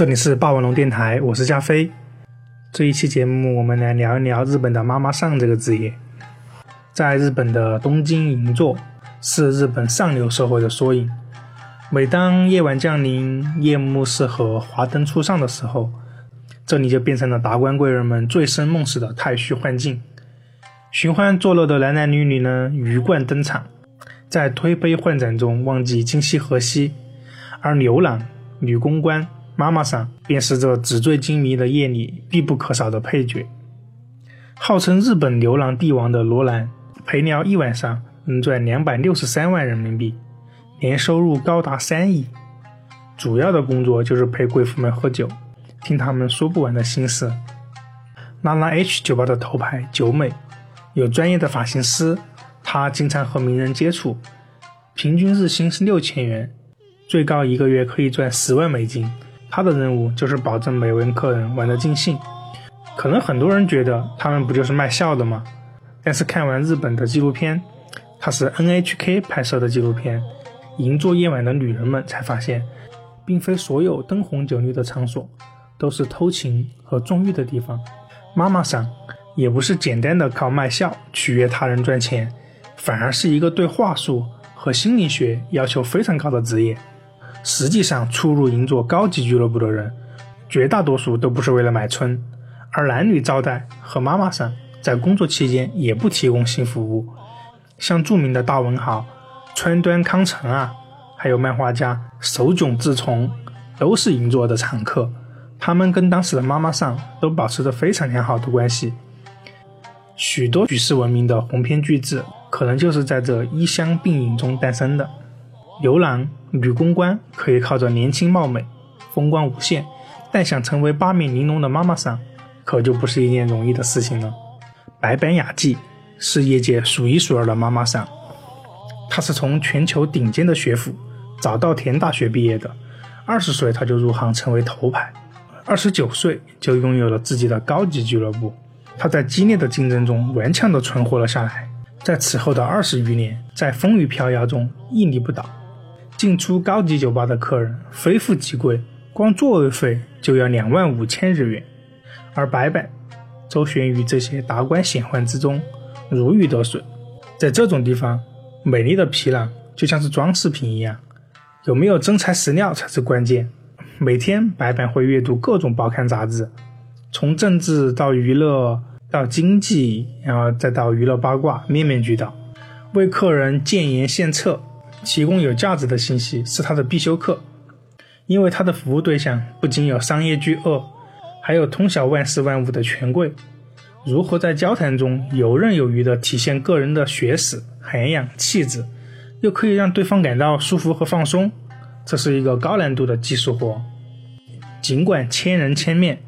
这里是霸王龙电台，我是加菲。这一期节目，我们来聊一聊日本的妈妈桑这个职业。在日本的东京银座，是日本上流社会的缩影。每当夜晚降临，夜幕适合华灯初上的时候，这里就变成了达官贵人们醉生梦死的太虚幻境。寻欢作乐的男男女女呢，鱼贯登场，在推杯换盏中忘记今夕何夕，而牛郎、女公关。妈妈桑便是这纸醉金迷的夜里必不可少的配角。号称日本牛郎帝王的罗兰，陪聊一晚上能赚两百六十三万人民币，年收入高达三亿。主要的工作就是陪贵妇们喝酒，听他们说不完的心事。拉拉 H 酒吧的头牌九美，有专业的发型师，她经常和名人接触，平均日薪是六千元，最高一个月可以赚十万美金。他的任务就是保证每位客人玩得尽兴。可能很多人觉得他们不就是卖笑的吗？但是看完日本的纪录片，它是 NHK 拍摄的纪录片《银座夜晚的女人们》，才发现，并非所有灯红酒绿的场所都是偷情和纵欲的地方。妈妈桑也不是简单的靠卖笑取悦他人赚钱，反而是一个对话术和心理学要求非常高的职业。实际上，出入银座高级俱乐部的人，绝大多数都不是为了买春，而男女招待和妈妈桑在工作期间也不提供性服务。像著名的大文豪川端康成啊，还有漫画家手冢治虫，都是银座的常客。他们跟当时的妈妈桑都保持着非常良好的关系。许多举世闻名的鸿篇巨制，可能就是在这衣香鬓影中诞生的。牛郎、女公关可以靠着年轻貌美，风光无限，但想成为八面玲珑的妈妈桑，可就不是一件容易的事情了。白板雅纪是业界数一数二的妈妈桑，她是从全球顶尖的学府早稻田大学毕业的，二十岁她就入行成为头牌，二十九岁就拥有了自己的高级俱乐部。她在激烈的竞争中顽强地存活了下来，在此后的二十余年，在风雨飘摇中屹立不倒。进出高级酒吧的客人非富即贵，光座位费就要两万五千日元。而白板周旋于这些达官显宦之中，如鱼得水。在这种地方，美丽的皮囊就像是装饰品一样，有没有真材实料才是关键。每天白板会阅读各种报刊杂志，从政治到娱乐到经济，然后再到娱乐八卦，面面俱到，为客人建言献策。提供有价值的信息是他的必修课，因为他的服务对象不仅有商业巨鳄，还有通晓万事万物的权贵。如何在交谈中游刃有余地体现个人的学识、涵养、气质，又可以让对方感到舒服和放松，这是一个高难度的技术活。尽管千人千面，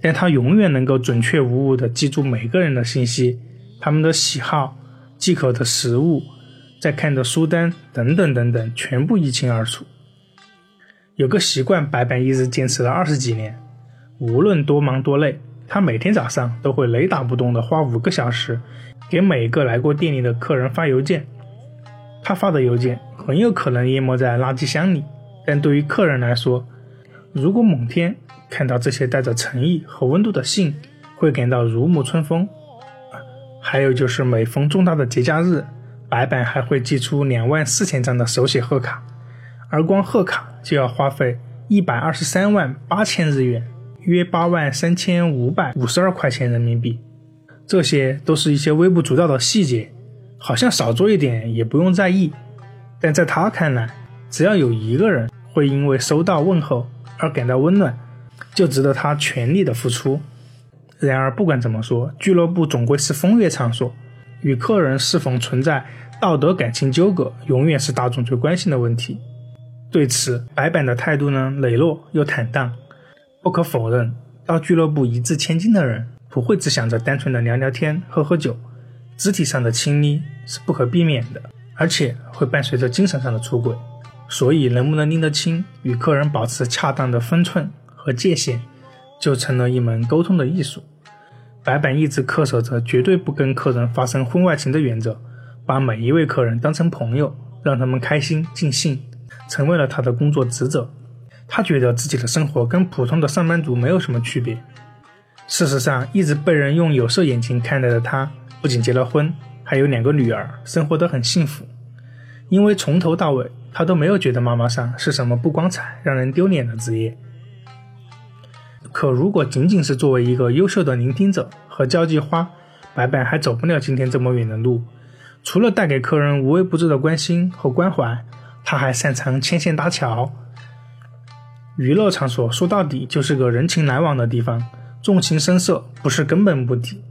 但他永远能够准确无误地记住每个人的信息、他们的喜好、忌口的食物。在看的书单等等等等，全部一清二楚。有个习惯，白板一直坚持了二十几年。无论多忙多累，他每天早上都会雷打不动地花五个小时，给每个来过店里的客人发邮件。他发的邮件很有可能淹没在垃圾箱里，但对于客人来说，如果某天看到这些带着诚意和温度的信，会感到如沐春风。还有就是每逢重大的节假日。白板还会寄出两万四千张的手写贺卡，而光贺卡就要花费一百二十三万八千日元，约八万三千五百五十二块钱人民币。这些都是一些微不足道的细节，好像少做一点也不用在意，但在他看来，只要有一个人会因为收到问候而感到温暖，就值得他全力的付出。然而，不管怎么说，俱乐部总归是风月场所。与客人是否存在道德感情纠葛，永远是大众最关心的问题。对此，白板的态度呢，磊落又坦荡。不可否认，到俱乐部一掷千金的人，不会只想着单纯的聊聊天、喝喝酒，肢体上的亲昵是不可避免的，而且会伴随着精神上的出轨。所以，能不能拎得清，与客人保持恰当的分寸和界限，就成了一门沟通的艺术。白板一直恪守着绝对不跟客人发生婚外情的原则，把每一位客人当成朋友，让他们开心尽兴，成为了他的工作职责。他觉得自己的生活跟普通的上班族没有什么区别。事实上，一直被人用有色眼镜看待的他，不仅结了婚，还有两个女儿，生活得很幸福。因为从头到尾，他都没有觉得妈妈桑是什么不光彩、让人丢脸的职业。可如果仅仅是作为一个优秀的聆听者和交际花，白白还走不了今天这么远的路。除了带给客人无微不至的关心和关怀，他还擅长牵线搭桥。娱乐场所说到底就是个人情来往的地方。重情深色不是根本目的，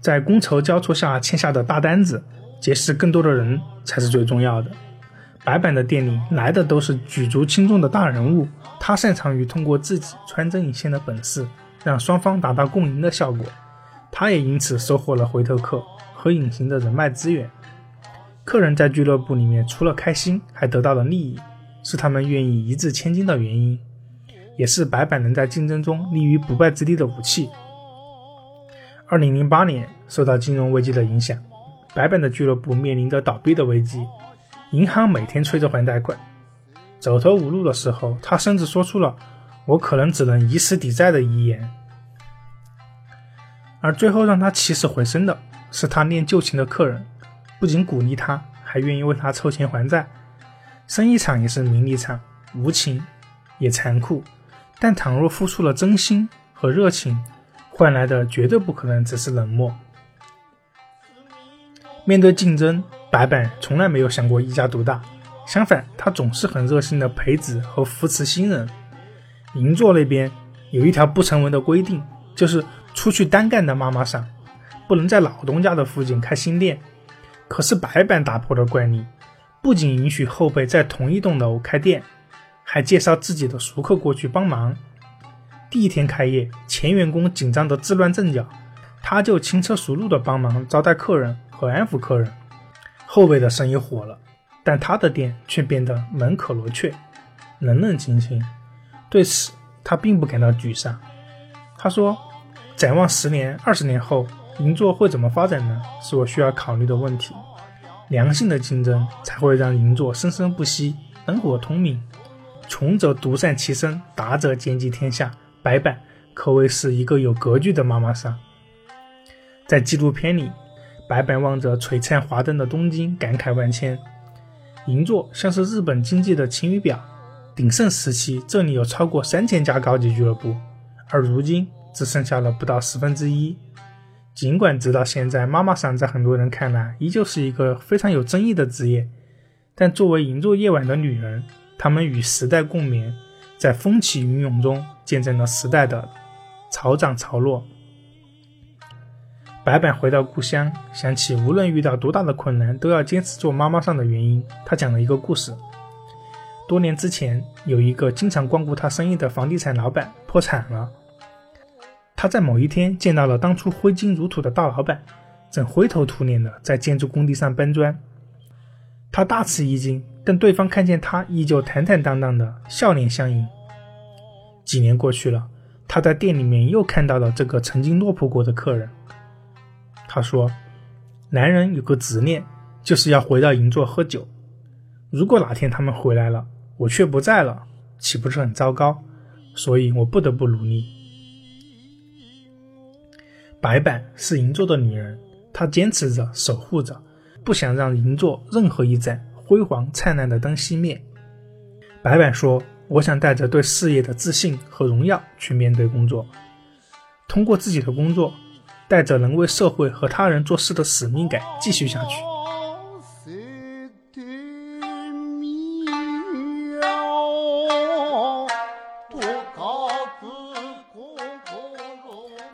在觥筹交错下签下的大单子，结识更多的人才是最重要的。白板的店里来的都是举足轻重的大人物，他擅长于通过自己穿针引线的本事，让双方达到共赢的效果。他也因此收获了回头客和隐形的人脉资源。客人在俱乐部里面除了开心，还得到了利益，是他们愿意一掷千金的原因。也是白板能在竞争中立于不败之地的武器。二零零八年，受到金融危机的影响，白板的俱乐部面临着倒闭的危机，银行每天催着还贷款。走投无路的时候，他甚至说出了“我可能只能以死抵债”的遗言。而最后让他起死回生的是他念旧情的客人，不仅鼓励他，还愿意为他凑钱还债。生意场也是名利场，无情也残酷。但倘若付出了真心和热情，换来的绝对不可能只是冷漠。面对竞争，白板从来没有想过一家独大，相反，他总是很热心的培植和扶持新人。银座那边有一条不成文的规定，就是出去单干的妈妈桑不能在老东家的附近开新店。可是白板打破了惯例，不仅允许后辈在同一栋楼开店。还介绍自己的熟客过去帮忙。第一天开业，前员工紧张得自乱阵脚，他就轻车熟路地帮忙招待客人和安抚客人。后辈的生意火了，但他的店却变得门可罗雀，冷冷清清。对此，他并不感到沮丧。他说：“展望十年、二十年后，银座会怎么发展呢？是我需要考虑的问题。良性的竞争才会让银座生生不息，灯火通明。”穷则独善其身，达则兼济天下。白板可谓是一个有格局的妈妈桑。在纪录片里，白板望着璀璨华灯的东京，感慨万千。银座像是日本经济的晴雨表，鼎盛时期这里有超过三千家高级俱乐部，而如今只剩下了不到十分之一。尽管直到现在，妈妈桑在很多人看来依旧是一个非常有争议的职业，但作为银座夜晚的女人。她们与时代共眠，在风起云涌中见证了时代的潮涨潮落。白板回到故乡，想起无论遇到多大的困难，都要坚持做妈妈桑的原因。他讲了一个故事：多年之前，有一个经常光顾他生意的房地产老板破产了。他在某一天见到了当初挥金如土的大老板，正灰头土脸的在建筑工地上搬砖。他大吃一惊。但对方看见他依旧坦坦荡荡的笑脸相迎。几年过去了，他在店里面又看到了这个曾经落魄过的客人。他说：“男人有个执念，就是要回到银座喝酒。如果哪天他们回来了，我却不在了，岂不是很糟糕？所以我不得不努力。”白板是银座的女人，她坚持着，守护着，不想让银座任何一盏。辉煌灿烂的灯熄灭，白板说：“我想带着对事业的自信和荣耀去面对工作，通过自己的工作，带着能为社会和他人做事的使命感继续下去。”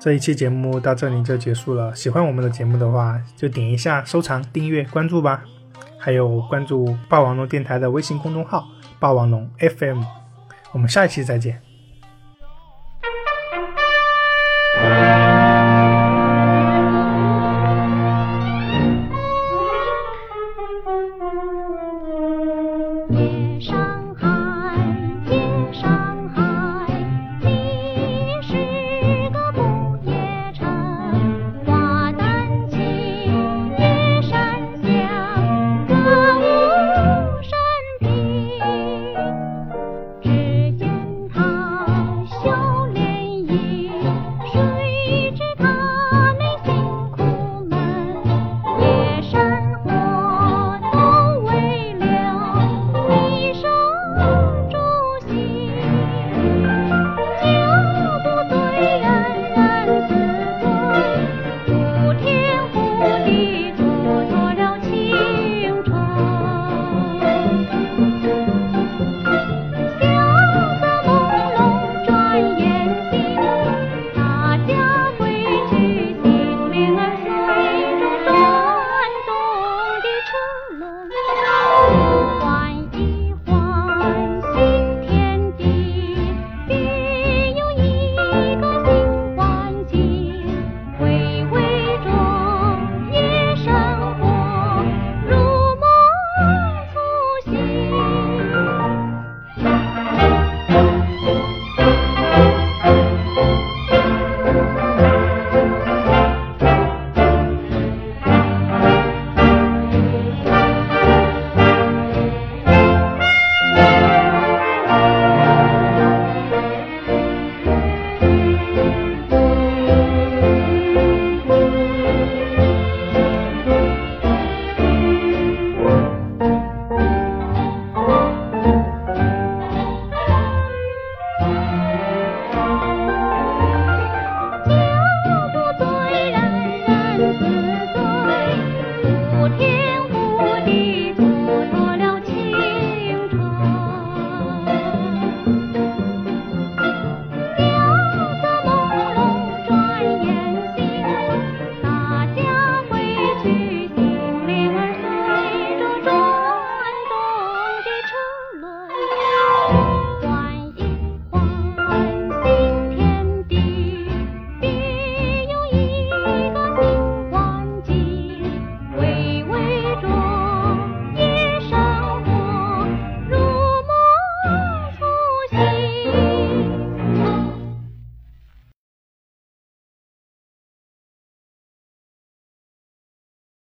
这一期节目到这里就结束了。喜欢我们的节目的话，就点一下收藏、订阅、关注吧。还有关注霸王龙电台的微信公众号“霸王龙 FM”，我们下一期再见。